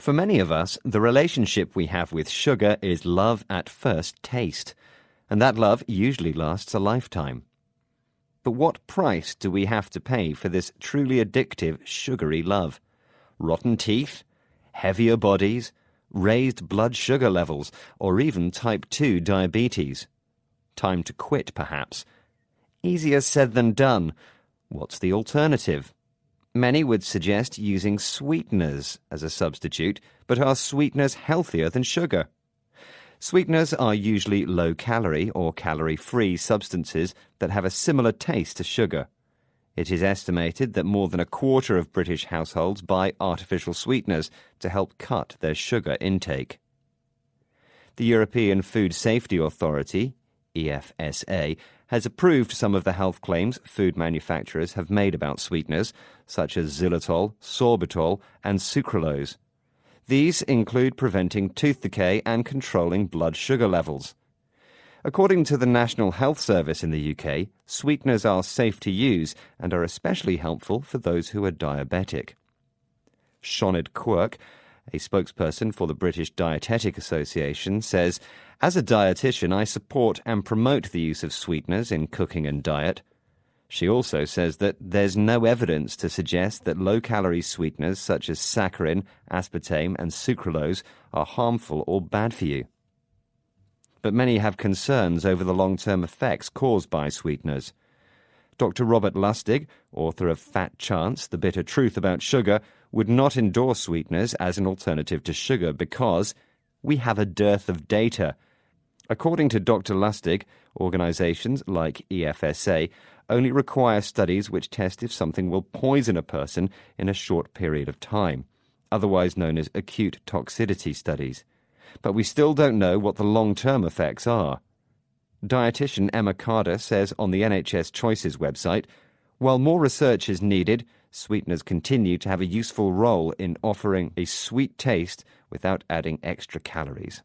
For many of us, the relationship we have with sugar is love at first taste, and that love usually lasts a lifetime. But what price do we have to pay for this truly addictive, sugary love? Rotten teeth? Heavier bodies? Raised blood sugar levels? Or even type 2 diabetes? Time to quit, perhaps. Easier said than done. What's the alternative? Many would suggest using sweeteners as a substitute, but are sweeteners healthier than sugar? Sweeteners are usually low calorie or calorie free substances that have a similar taste to sugar. It is estimated that more than a quarter of British households buy artificial sweeteners to help cut their sugar intake. The European Food Safety Authority, EFSA, has approved some of the health claims food manufacturers have made about sweeteners, such as xylitol, sorbitol, and sucralose. These include preventing tooth decay and controlling blood sugar levels. According to the National Health Service in the UK, sweeteners are safe to use and are especially helpful for those who are diabetic. Sioned Quirke, a spokesperson for the British Dietetic Association, says as a dietitian, I support and promote the use of sweeteners in cooking and diet. She also says that there's no evidence to suggest that low calorie sweeteners such as saccharin, aspartame, and sucralose are harmful or bad for you. But many have concerns over the long term effects caused by sweeteners. Dr. Robert Lustig, author of Fat Chance The Bitter Truth About Sugar, would not endorse sweeteners as an alternative to sugar because we have a dearth of data According to Dr. Lustig, organizations like EFSA only require studies which test if something will poison a person in a short period of time, otherwise known as acute toxicity studies. But we still don't know what the long term effects are. Dietitian Emma Carter says on the NHS Choices website while more research is needed, sweeteners continue to have a useful role in offering a sweet taste without adding extra calories.